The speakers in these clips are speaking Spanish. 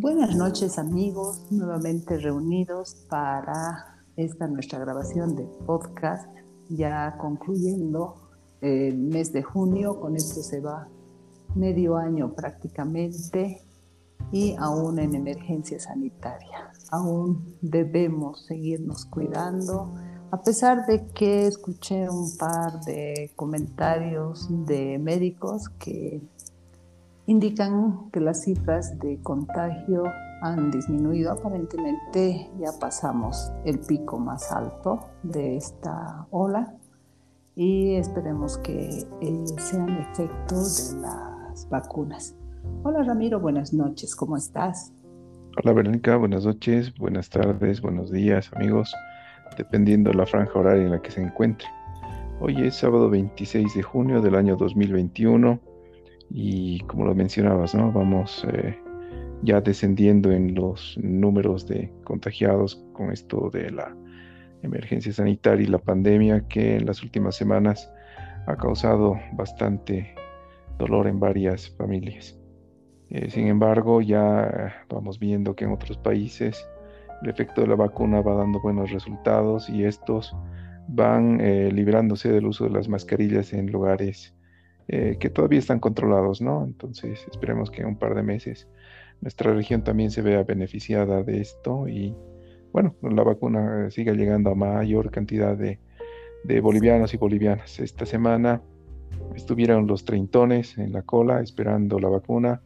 Buenas noches amigos, nuevamente reunidos para esta nuestra grabación de podcast, ya concluyendo el mes de junio, con esto se va medio año prácticamente y aún en emergencia sanitaria. Aún debemos seguirnos cuidando, a pesar de que escuché un par de comentarios de médicos que indican que las cifras de contagio han disminuido. Aparentemente ya pasamos el pico más alto de esta ola y esperemos que eh, sean efecto de las vacunas. Hola Ramiro, buenas noches, ¿cómo estás? Hola Verónica, buenas noches, buenas tardes, buenos días amigos dependiendo la franja horaria en la que se encuentre. Hoy es sábado 26 de junio del año 2021 y como lo mencionabas, ¿no? vamos eh, ya descendiendo en los números de contagiados con esto de la emergencia sanitaria y la pandemia que en las últimas semanas ha causado bastante dolor en varias familias. Eh, sin embargo, ya vamos viendo que en otros países el efecto de la vacuna va dando buenos resultados y estos van eh, librándose del uso de las mascarillas en lugares eh, que todavía están controlados, ¿no? Entonces esperemos que en un par de meses nuestra región también se vea beneficiada de esto y bueno, la vacuna siga llegando a mayor cantidad de, de bolivianos y bolivianas. Esta semana estuvieron los treintones en la cola esperando la vacuna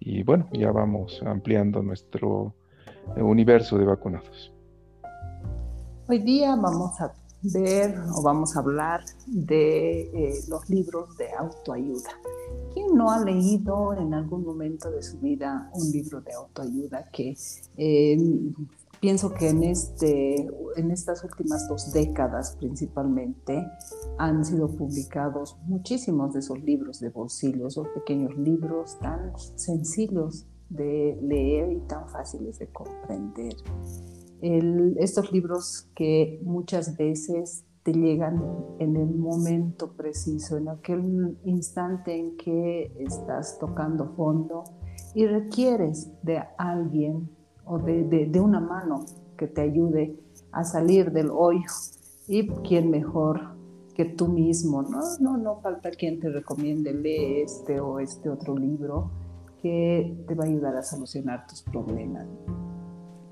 y bueno, ya vamos ampliando nuestro universo de vacunados. Hoy día vamos a ver o vamos a hablar de eh, los libros de autoayuda. ¿Quién no ha leído en algún momento de su vida un libro de autoayuda que eh, pienso que en, este, en estas últimas dos décadas principalmente han sido publicados muchísimos de esos libros de bolsillo, esos pequeños libros tan sencillos de leer y tan fáciles de comprender. Estos libros que muchas veces te llegan en el momento preciso, en aquel instante en que estás tocando fondo y requieres de alguien o de, de, una mano que te ayude a salir del hoyo. Y quién mejor que tú mismo, ¿no? No, no falta quien te recomiende lee este o este otro libro que te va a ayudar a solucionar tus problemas.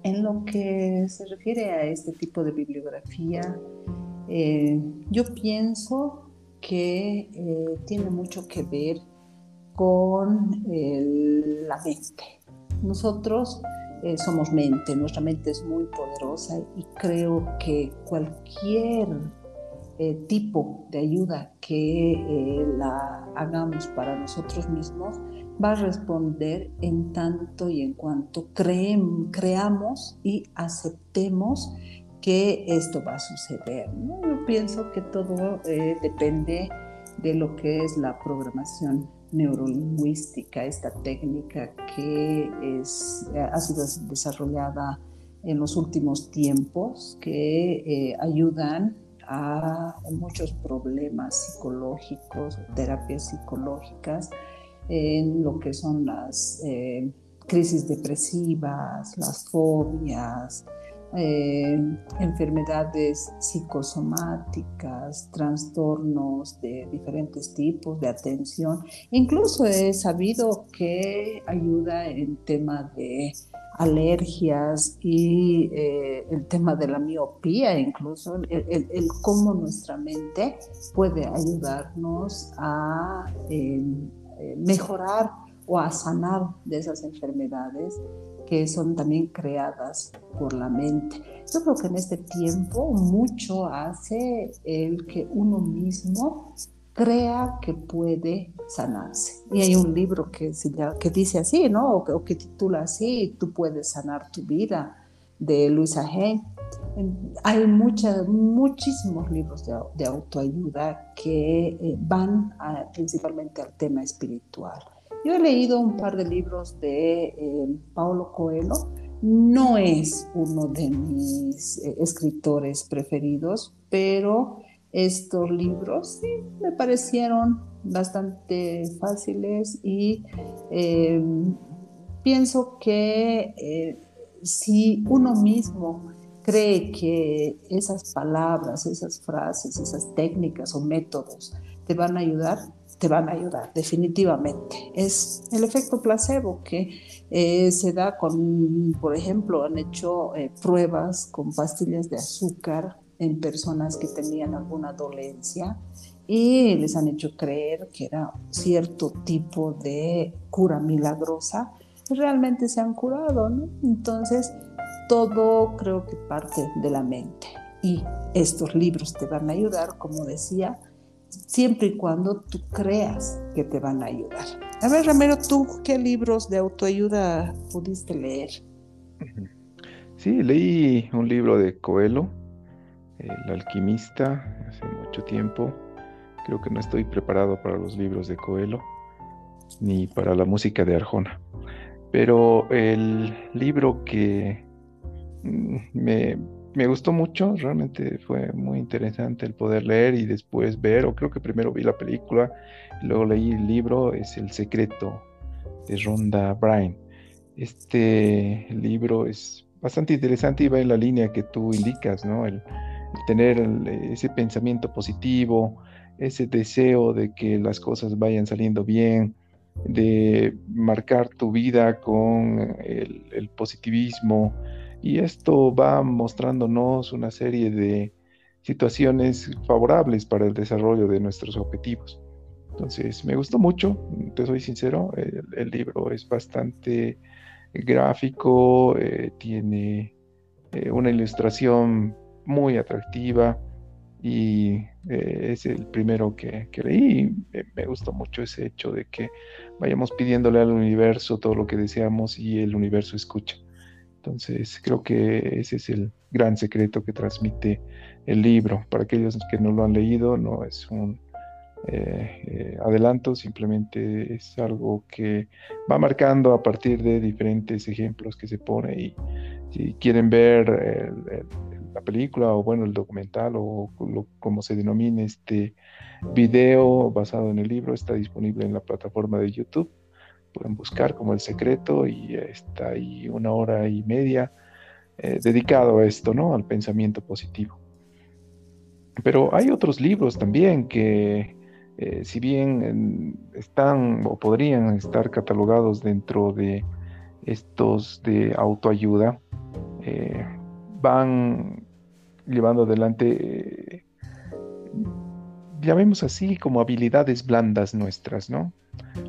En lo que se refiere a este tipo de bibliografía, eh, yo pienso que eh, tiene mucho que ver con la mente. Nosotros eh, somos mente, nuestra mente es muy poderosa y creo que cualquier tipo de ayuda que la hagamos para nosotros mismos va a responder en tanto y en cuanto creamos y aceptemos que esto va a suceder. Yo pienso que todo eh, depende de lo que es la programación neurolingüística, esta técnica que es, ha sido desarrollada en los últimos tiempos, que eh, ayudan a muchos problemas psicológicos, terapias psicológicas, en lo que son las eh, crisis depresivas, las fobias, eh, enfermedades psicosomáticas, trastornos de diferentes tipos de atención. Incluso he sabido que ayuda en tema de alergias y eh, el tema de la miopía, incluso el, cómo nuestra mente puede ayudarnos a eh, mejorar o a sanar de esas enfermedades que son también creadas por la mente. Yo creo que en este tiempo mucho hace el que uno mismo crea que puede sanarse. Y hay un libro que, que dice así, ¿no? O que, titula así, Tú puedes sanar tu vida, de Luisa Hay. Hay muchísimos libros de, autoayuda que eh, van principalmente al tema espiritual. Yo he leído un par de libros de eh, Paulo Coelho. No es uno de mis eh, escritores preferidos, pero estos libros sí me parecieron bastante fáciles y pienso que eh, si uno mismo cree que esas palabras, esas frases, esas técnicas o métodos te van a ayudar, te van a ayudar, definitivamente. Es el efecto placebo que eh, se da con, por ejemplo, han hecho eh, pruebas con pastillas de azúcar en personas que tenían alguna dolencia y les han hecho creer que era cierto tipo de cura milagrosa, realmente se han curado, ¿no? Entonces, todo creo que parte de la mente y estos libros te van a ayudar, como decía, siempre y cuando tú creas que te van a ayudar. A ver, Ramiro, ¿tú qué libros de autoayuda pudiste leer? Sí, leí un libro de Coelho, El alquimista, hace mucho tiempo. Creo que no estoy preparado para los libros de Coelho, ni para la música de Arjona. Pero el libro que mm, me me gustó mucho, realmente fue muy interesante el poder leer y después ver, o creo que primero vi la película y luego leí el libro, es El secreto de Rhonda Bryan. Este libro es bastante interesante y va en la línea que tú indicas, ¿no? El, tener ese pensamiento positivo, ese deseo de que las cosas vayan saliendo bien, de marcar tu vida con el, positivismo, y esto va mostrándonos una serie de situaciones favorables para el desarrollo de nuestros objetivos. Entonces, me gustó mucho, te soy sincero, el, libro es bastante gráfico, eh, tiene eh, una ilustración muy atractiva y eh, es el primero que, que leí. Me, me, gustó mucho ese hecho de que vayamos pidiéndole al universo todo lo que deseamos y el universo escucha. Entonces, creo que ese es el gran secreto que transmite el libro. Para aquellos que no lo han leído, no es un eh, eh, adelanto, simplemente es algo que va marcando a partir de diferentes ejemplos que se pone y si quieren ver la película o bueno el documental o como se denomine este video basado en el libro está disponible en la plataforma de YouTube pueden buscar como El Secreto y está ahí una hora y media eh, dedicado a esto, ¿no? Al pensamiento positivo. Pero hay otros libros también que, eh, si bien están o podrían estar catalogados dentro de estos de autoayuda, eh, van llevando adelante, llamemos así, como habilidades blandas nuestras, ¿no?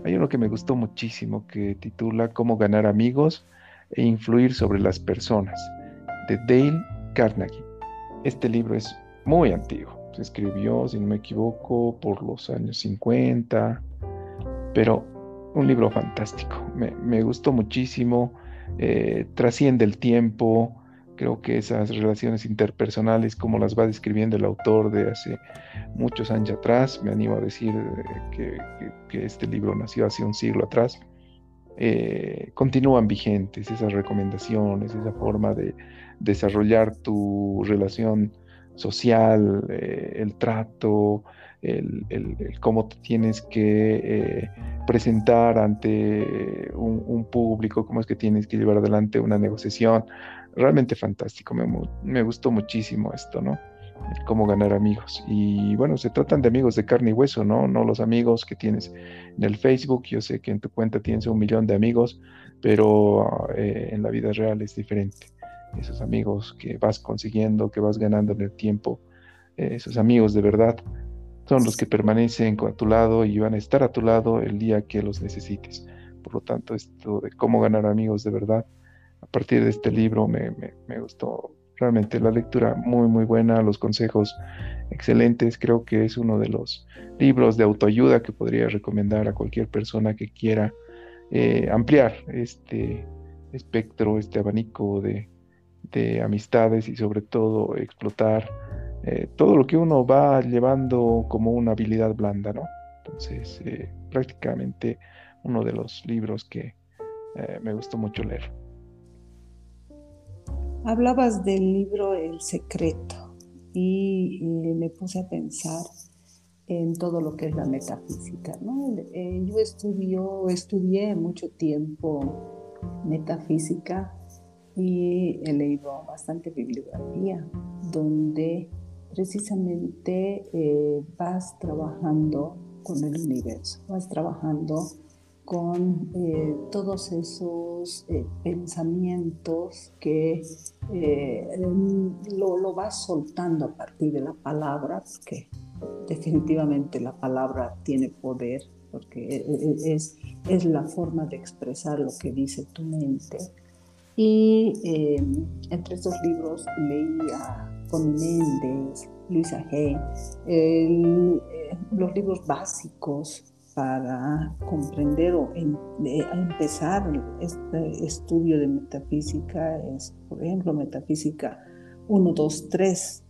Hay uno que me gustó muchísimo que titula Cómo ganar amigos e influir sobre las personas, de Dale Carnegie. Este libro es muy antiguo. Se escribió, si no me equivoco, por los años 50, pero un libro fantástico. Me, gustó muchísimo, eh, trasciende el tiempo, Creo que esas relaciones interpersonales, como las va describiendo el autor de hace muchos años atrás, me animo a decir eh, que, este libro nació hace un siglo atrás, eh, continúan vigentes esas recomendaciones, esa forma de desarrollar tu relación social, eh, el trato, el, cómo te tienes que presentar ante un, un, público, cómo es que tienes que llevar adelante una negociación realmente fantástico, me, gustó muchísimo esto, ¿no? cómo ganar amigos. Y bueno, se tratan de amigos de carne y hueso, ¿no? No los amigos que tienes en el Facebook. Yo sé que en tu cuenta tienes un millón de amigos, pero eh, en la vida real es diferente. Esos amigos que vas consiguiendo, que vas ganando en el tiempo, eh, esos amigos de verdad son los que permanecen a tu lado y van a estar a tu lado el día que los necesites. Por lo tanto, esto de cómo ganar amigos de verdad a partir de este libro me, gustó realmente la lectura muy muy buena, los consejos excelentes, creo que es uno de los libros de autoayuda que podría recomendar a cualquier persona que quiera eh, ampliar este espectro, este abanico de, amistades y sobre todo explotar eh, todo lo que uno va llevando como una habilidad blanda, ¿no? Entonces, eh, prácticamente uno de los libros que me gustó mucho leer. Hablabas del libro El secreto y, me puse a pensar en todo lo que es la metafísica. ¿no? Eh, yo estudio, estudié mucho tiempo metafísica y he leído bastante bibliografía donde precisamente eh, vas trabajando con el universo, vas trabajando con eh, todos esos eh, pensamientos que lo, lo, vas soltando a partir de la palabra, porque definitivamente la palabra tiene poder, porque es, es la forma de expresar lo que dice tu mente. Y entre estos libros leí a con Méndez, Luisa Hay, eh, los libros básicos para comprender o empezar este estudio de metafísica es, por ejemplo, Metafísica 1, 2, 3,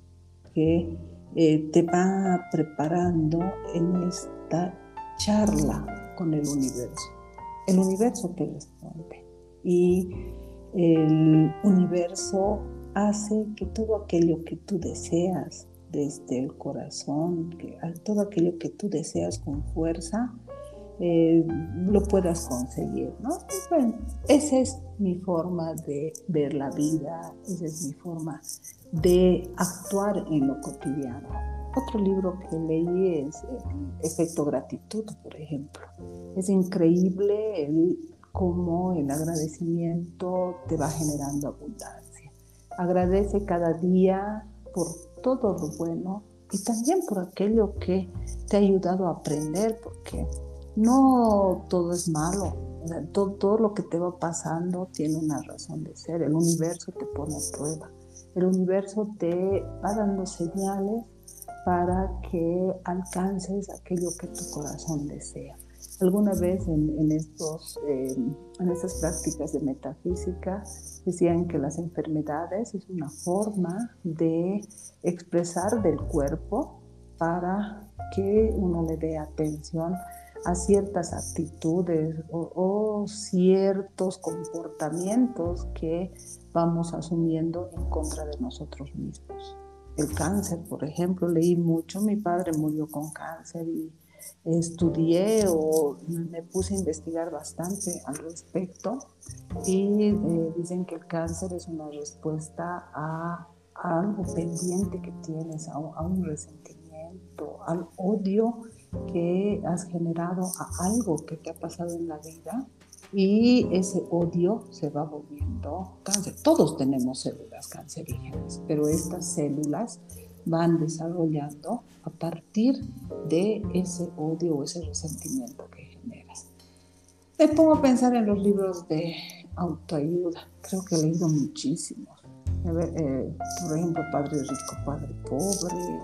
que eh, te va preparando en esta charla con el universo. El universo te responde y el universo hace que todo aquello que tú deseas desde el corazón, que, todo aquello que tú deseas con fuerza, eh, lo puedas conseguir, ¿no? Bueno, esa es mi forma de ver la vida, esa es mi forma de actuar en lo cotidiano. Otro libro que leí es el Efecto Gratitud, por ejemplo. Es increíble cómo el agradecimiento te va generando abundancia. Agradece cada día por todo lo bueno y también por aquello que te ha ayudado a aprender, porque no todo es malo. Todo, lo que te va pasando tiene una razón de ser. El universo te pone a prueba. El universo te va dando señales para que alcances aquello que tu corazón desea. Alguna vez en, estos, en estas prácticas de metafísica decían que las enfermedades es una forma de expresar del cuerpo para que uno le dé atención a ciertas actitudes o, o, ciertos comportamientos que vamos asumiendo en contra de nosotros mismos. El cáncer, por ejemplo, leí mucho, mi padre murió con cáncer y estudié o me puse a investigar bastante al respecto y eh, dicen que el cáncer es una respuesta a, algo pendiente que tienes, a, un resentimiento, al odio que has generado a algo que te ha pasado en la vida y ese odio se va volviendo cáncer. Todos tenemos células cancerígenas, pero estas células van desarrollando a partir de ese odio o ese resentimiento que generas. Me pongo a pensar en los libros de autoayuda, creo que he leído muchísimos. Eh, por ejemplo, Padre Rico, Padre Pobre,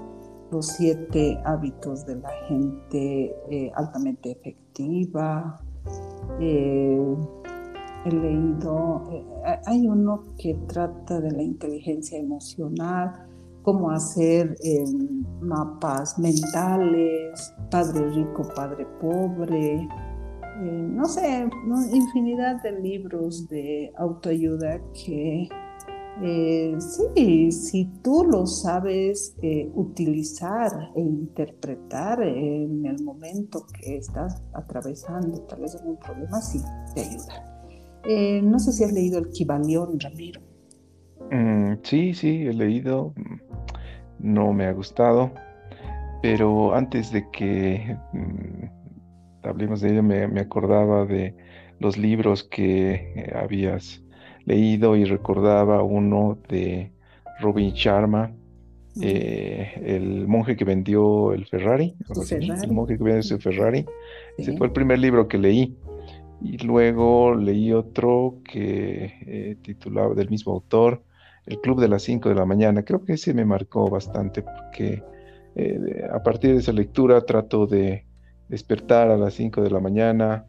Los siete hábitos de la gente eh, altamente efectiva. Eh, he leído, hay uno que trata de la inteligencia emocional, cómo hacer eh, mapas mentales, padre rico, padre pobre, eh, no sé, infinidad de libros de autoayuda que eh, sí, si tú lo sabes utilizar e interpretar en el momento que estás atravesando tal vez algún problema, sí, te ayuda. no sé si has leído el Kibalión, Ramiro. Mm, sí, sí, he leído no me ha gustado, pero antes de que mm, hablemos de ello, me, acordaba de los libros que eh, habías leído y recordaba uno de Robin Sharma, eh, el monje que vendió el Ferrari, el monje que vendió su Ferrari. Ese fue el primer libro que leí. Y luego leí otro que eh, titulaba del mismo autor, el club de las 5 de la mañana. Creo que ese me marcó bastante porque eh, a partir de esa lectura trato de despertar a las 5 de la mañana,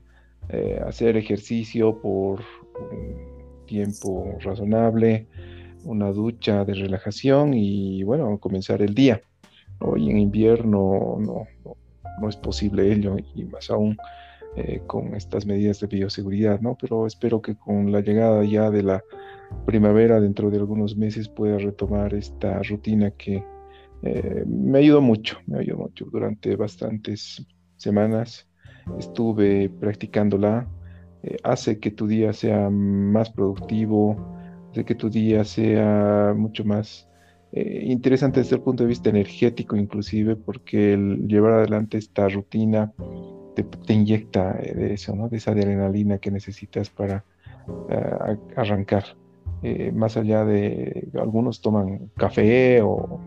eh, hacer ejercicio por un tiempo razonable, una ducha de relajación y bueno, comenzar el día. Hoy en invierno no, no, es posible ello y más aún eh, con estas medidas de bioseguridad, ¿no? Pero espero que con la llegada ya de la primavera dentro de algunos meses pueda retomar esta rutina que eh, me ayudó mucho, me ayudó mucho durante bastantes semanas. Estuve practicándola eh, hace que tu día sea más productivo, hace que tu día sea mucho más eh, interesante desde el punto de vista energético inclusive, porque el llevar adelante esta rutina te, inyecta de eso, ¿no? De esa adrenalina que necesitas para arrancar. Más allá de algunos toman café o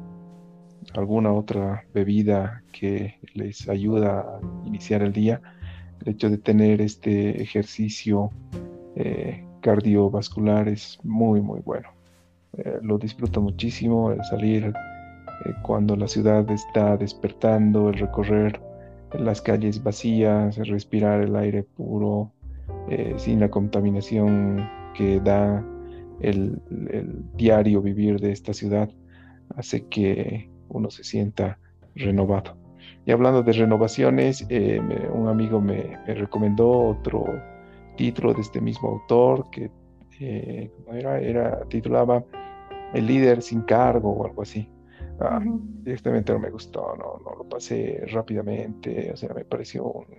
alguna otra bebida que les ayuda a iniciar el día, el hecho de tener este ejercicio eh, cardiovascular es muy, muy bueno. Eh, lo disfruto muchísimo, el salir eh, cuando la ciudad está despertando, el recorrer las calles vacías, respirar el aire puro, sin la contaminación que da el, el diario vivir de esta ciudad, hace que uno se sienta renovado. Y hablando de renovaciones, eh, un amigo me, recomendó otro título de este mismo autor que eh, era, era, titulaba El líder sin cargo o algo así. Ah, directamente no me gustó, no, no lo pasé rápidamente, o sea, me pareció una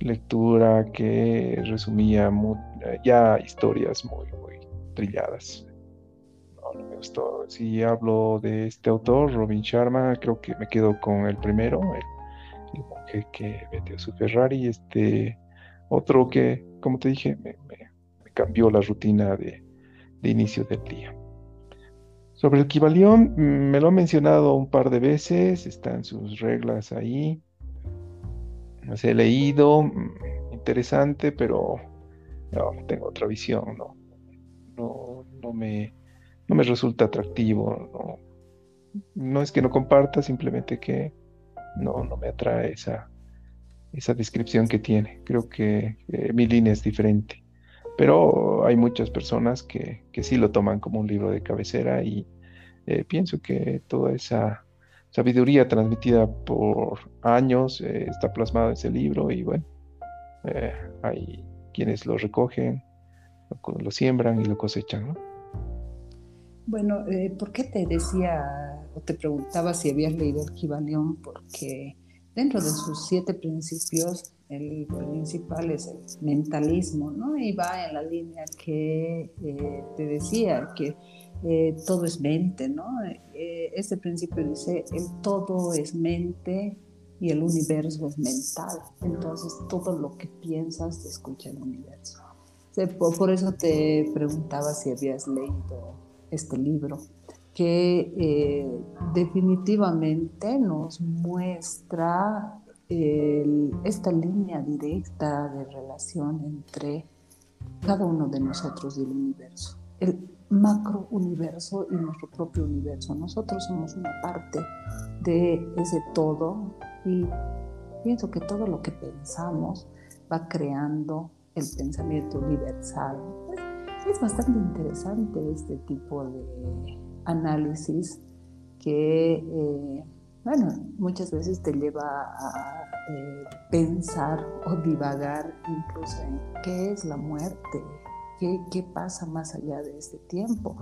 lectura que resumía ya historias muy trilladas no, me gustó. Si hablo de este autor, Robin Sharma, creo que me quedo con el primero, el, monje que metió su Ferrari. Este otro que, como te dije, me, cambió la rutina de, inicio del día. Sobre el Kibalión, mm, me lo ha mencionado un par de veces, están sus reglas ahí. Las he leído, mm, interesante, pero no, tengo otra visión, no, no, no me, no me resulta atractivo. No, es que no comparta, simplemente que no, no me atrae esa, esa descripción que tiene. Creo que mi línea es diferente. Pero hay muchas personas que, que, sí lo toman como un libro de cabecera y eh, pienso que toda esa sabiduría transmitida por años eh, está plasmada en ese libro y bueno, eh, hay quienes lo recogen, lo, siembran y lo cosechan. ¿no? Bueno, eh, ¿por qué te decía o te preguntaba si habías leído el Kibalión? Porque dentro de sus siete principios, el principal es el mentalismo, ¿no? Y va en la línea que eh, te decía, que eh, todo es mente, ¿no? este principio dice, el todo es mente y el universo es mental. Entonces, todo lo que piensas te escucha el universo. Por eso te preguntaba si habías leído este libro, que eh, definitivamente nos muestra esta línea directa de relación entre cada uno de nosotros y el universo, el macro universo y nuestro propio universo. Nosotros somos una parte de ese todo y pienso que todo lo que pensamos va creando el pensamiento universal es bastante interesante este tipo de análisis que, eh, bueno, muchas veces te lleva a eh, pensar o divagar incluso en qué es la muerte, qué, qué, pasa más allá de este tiempo.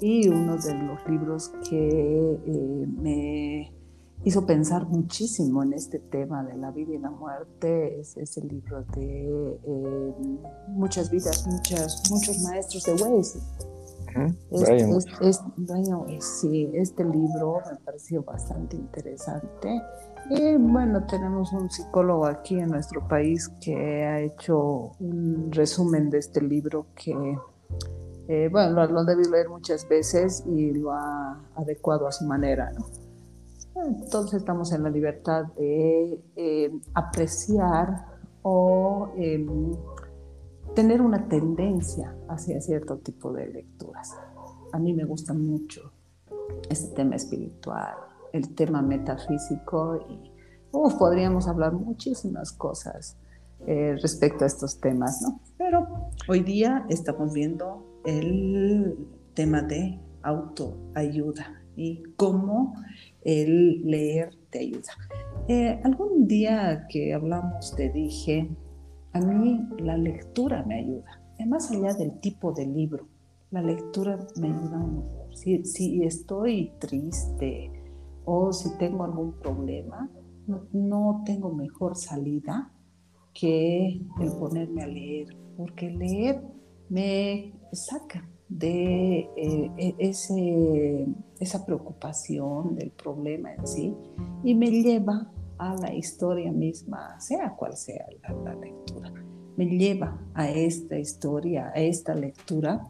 Y uno de los libros que eh, me hizo pensar muchísimo en este tema de la vida y la muerte. Es, ese el libro de eh, Muchas vidas, muchas, muchos maestros de Waze. sí, este libro me pareció bastante interesante. Y bueno, tenemos un psicólogo aquí en nuestro país que ha hecho un resumen de este libro que, eh, bueno, lo, lo debí leer muchas veces y lo ha adecuado a su manera, ¿no? Todos estamos en la libertad de eh, apreciar o em, tener una tendencia hacia cierto tipo de lecturas. A mí me gusta mucho este tema espiritual, el tema metafísico y podríamos hablar muchísimas cosas eh, respecto a estos temas, ¿no? Pero hoy día estamos viendo el tema de autoayuda y cómo el leer te ayuda. Eh, algún día que hablamos te dije, a mí la lectura me ayuda, más allá del tipo de libro, la lectura me ayuda mucho. Si, si estoy triste o si tengo algún problema, no, tengo mejor salida que el ponerme a leer, porque leer me saca de eh, e, ese, esa preocupación del problema en sí y me lleva a la historia misma, sea cual sea la, lectura. Me lleva a esta historia, a esta lectura,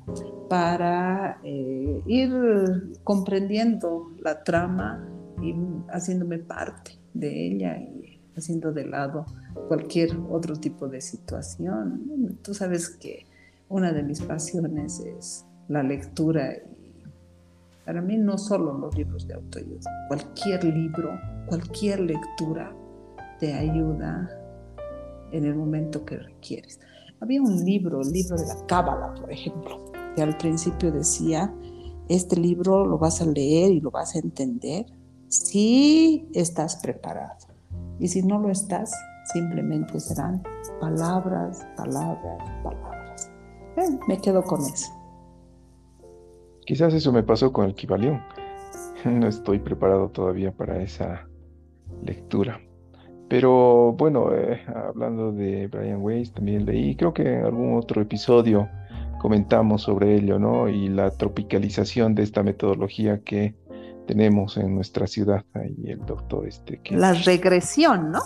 para eh, ir comprendiendo la trama y haciéndome parte de ella y haciendo de lado cualquier otro tipo de situación. Tú sabes que una de mis pasiones es la lectura para mí no solo los libros de autoayuda, cualquier libro, cualquier lectura te ayuda en el momento que requieres. Había un libro, el libro de la Cábala, por ejemplo, que al principio decía, este libro lo vas a leer y lo vas a entender si estás preparado. Y si no lo estás, simplemente serán palabras, palabras, palabras. me quedo con eso. Quizás eso me pasó con el Kibalión. No estoy preparado todavía para esa lectura. Pero bueno, eh, hablando de Brian Weiss, también leí, creo que en algún otro episodio comentamos sobre ello, ¿no? Y la tropicalización de esta metodología que tenemos en nuestra ciudad. Ahí el doctor este que... La regresión, ¿no?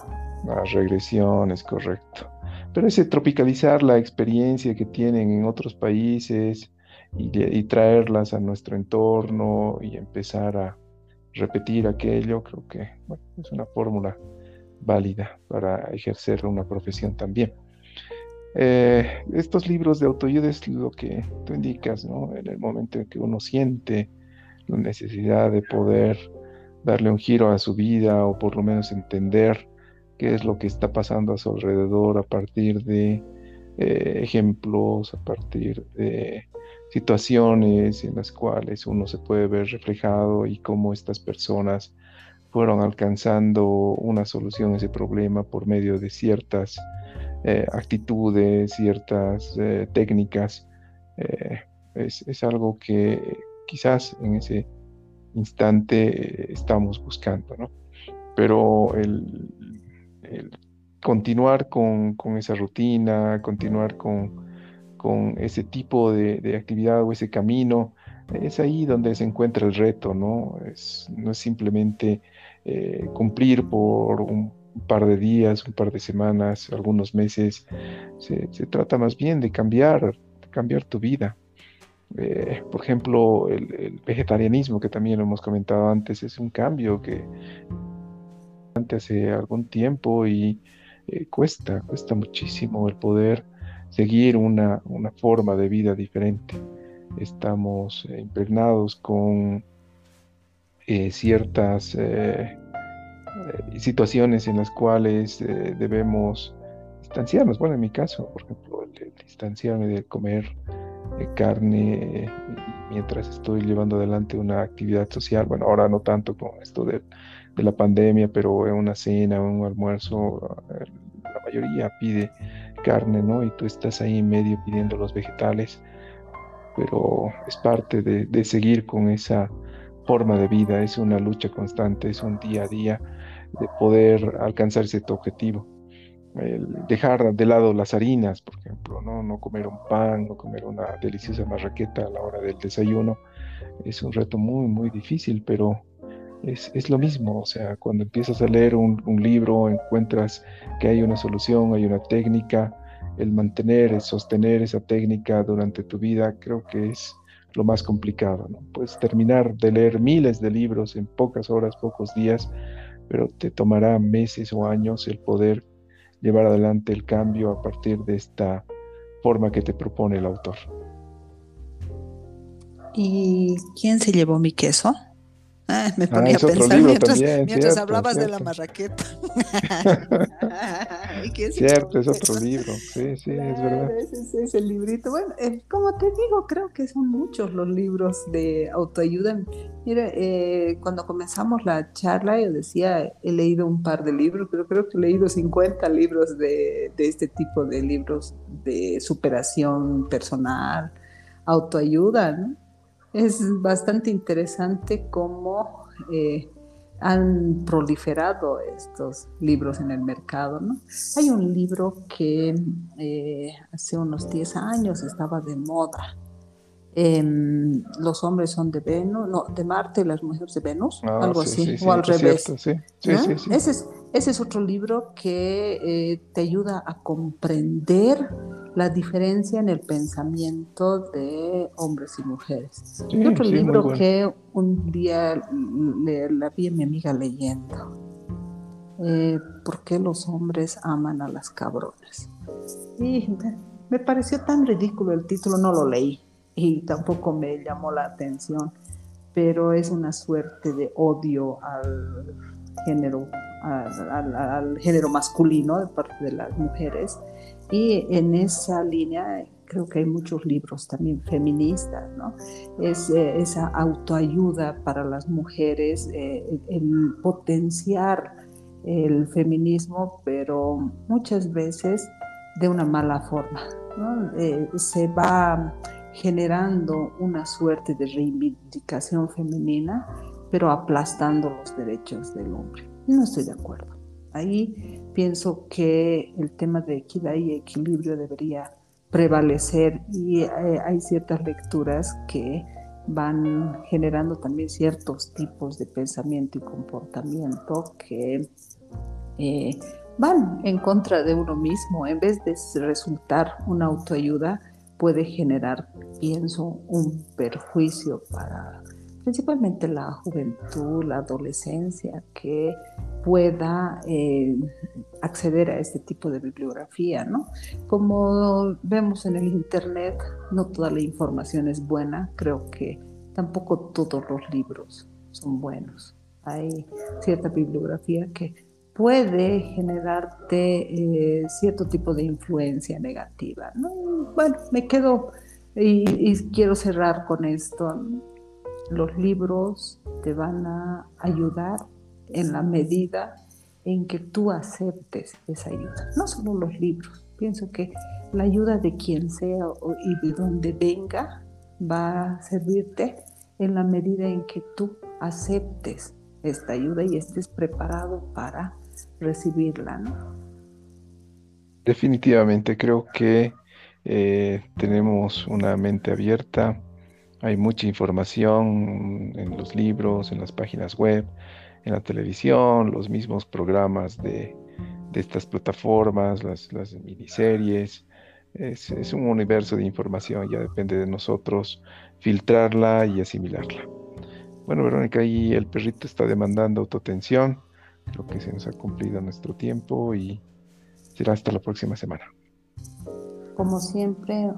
La regresión, es correcto. Pero ese tropicalizar la experiencia que tienen en otros países, y, traerlas a nuestro entorno y empezar a repetir aquello, creo que es una fórmula válida para ejercer una profesión también. Eh, estos libros de autoayuda es lo que tú indicas, ¿no? En el momento en que uno siente la necesidad de poder darle un giro a su vida o por lo menos entender qué es lo que está pasando a su alrededor a partir de eh, ejemplos, a partir de situaciones en las cuales uno se puede ver reflejado y cómo estas personas fueron alcanzando una solución a ese problema por medio de ciertas eh, actitudes, ciertas eh, técnicas. Eh, es, algo que quizás en ese instante estamos buscando, ¿no? Pero el, continuar con, con, esa rutina, continuar con, con ese tipo de, actividad o ese camino, es ahí donde se encuentra el reto, ¿no? Es, no es simplemente eh, cumplir por un par de días, un par de semanas, algunos meses, se, trata más bien de cambiar, cambiar tu vida. Eh, por ejemplo, el, vegetarianismo, que también lo hemos comentado antes, es un cambio que hace algún tiempo y eh, cuesta, cuesta muchísimo el poder seguir una, forma de vida diferente. Estamos eh, impregnados con eh, ciertas eh, situaciones en las cuales debemos distanciarnos. Bueno, en mi caso, por ejemplo, distanciarme de comer carne mientras estoy llevando adelante una actividad social. Bueno, ahora no tanto con esto de, de la pandemia, pero en una cena, un almuerzo, la mayoría pide carne, ¿no? Y tú estás ahí en medio pidiendo los vegetales, pero es parte de, seguir con esa forma de vida, es una lucha constante, es un día a día de poder alcanzar ese objetivo. dejar de lado las harinas, por ejemplo, ¿no? no comer un pan, no comer una deliciosa marraqueta a la hora del desayuno, es un reto muy, muy difícil, pero es, lo mismo, o sea, cuando empiezas a leer un, libro encuentras que hay una solución, hay una técnica, el mantener, el sostener esa técnica durante tu vida creo que es lo más complicado, ¿no? Puedes terminar de leer miles de libros en pocas horas, pocos días, pero te tomará meses o años el poder llevar adelante el cambio a partir de esta forma que te propone el autor. ¿Y quién se llevó mi queso? Ah, me ponía a pensar mientras, hablabas de la marraqueta. cierto, es otro libro. Sí, sí, es verdad. Ese, es el librito. Bueno, eh, como te digo, creo que son muchos los libros de autoayuda. Mira, eh, cuando comenzamos la charla, yo decía, he leído un par de libros, pero creo que he leído 50 libros de, de este tipo de libros de superación personal, autoayuda, ¿no? Es bastante interesante cómo eh, han proliferado estos libros en el mercado. ¿no? Hay un libro que eh, hace unos 10 años estaba de moda. Em, los hombres son de Venus, no, de Marte y las mujeres de Venus, ah, algo así, o al revés. ese, es, ese es otro libro que eh, te ayuda a comprender la diferencia en el pensamiento de hombres y mujeres. otro libro que un día le, la vi a mi amiga leyendo. Eh, ¿Por qué los hombres aman a las cabronas? Y me, pareció tan ridículo el título, no lo leí y tampoco me llamó la atención, pero es una suerte de odio al género, al género masculino de parte de las mujeres y en esa línea creo que hay muchos libros también feministas, ¿no? Es eh, esa autoayuda para las mujeres, eh, el potenciar el feminismo, pero muchas veces de una mala forma, ¿no? Eh, se va generando una suerte de reivindicación femenina, pero aplastando los derechos del hombre. No estoy de acuerdo. Ahí pienso que el tema de equidad y equilibrio debería prevalecer y eh, hay ciertas lecturas que van generando también ciertos tipos de pensamiento y comportamiento que eh, van en contra de uno mismo. En vez de resultar una autoayuda, puede generar, pienso, un perjuicio para principalmente la juventud, la adolescencia, que pueda eh, acceder a este tipo de bibliografía, ¿no? Como vemos en el Internet, no toda la información es buena, creo que tampoco todos los libros son buenos. Hay cierta bibliografía que puede generarte eh, cierto tipo de influencia negativa. ¿no? Bueno, me quedo y quiero cerrar con esto. Los libros te van a ayudar en la medida en que tú aceptes esa ayuda. No solo los libros, pienso que la ayuda de quien sea y de donde venga va a servirte en la medida en que tú aceptes esta ayuda y estés preparado para recibirla. ¿no? Definitivamente creo que eh, tenemos una mente abierta, hay mucha información en los libros, en las páginas web, en la televisión, los mismos programas de, estas plataformas, las, miniseries. Es, un universo de información, ya depende de nosotros filtrarla y asimilarla. Bueno, Verónica, ahí el perrito está demandando autotensión. Creo que se nos ha cumplido nuestro tiempo y será hasta la próxima semana. Como siempre,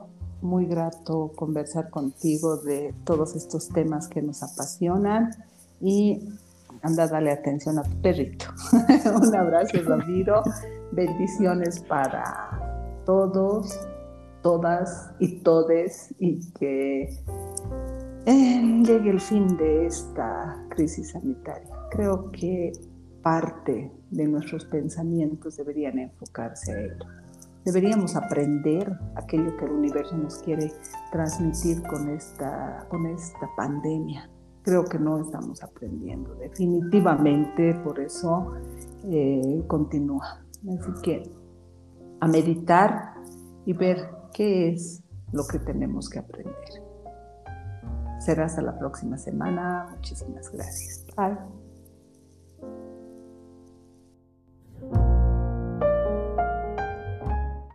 muy grato conversar contigo de todos estos temas que nos apasionan y anda, dale atención a tu perrito. Un abrazo, Ramiro. Bendiciones para todos, todas y todes y que eh, llegue el fin de esta crisis sanitaria. Creo que parte de nuestros pensamientos deberían enfocarse a ello. Deberíamos aprender aquello que el universo nos quiere transmitir con esta, con esta pandemia creo que no estamos aprendiendo definitivamente, por eso eh, continúa. Así que a meditar y ver qué es lo que tenemos que aprender. Será hasta la próxima semana. Muchísimas gracias. Bye.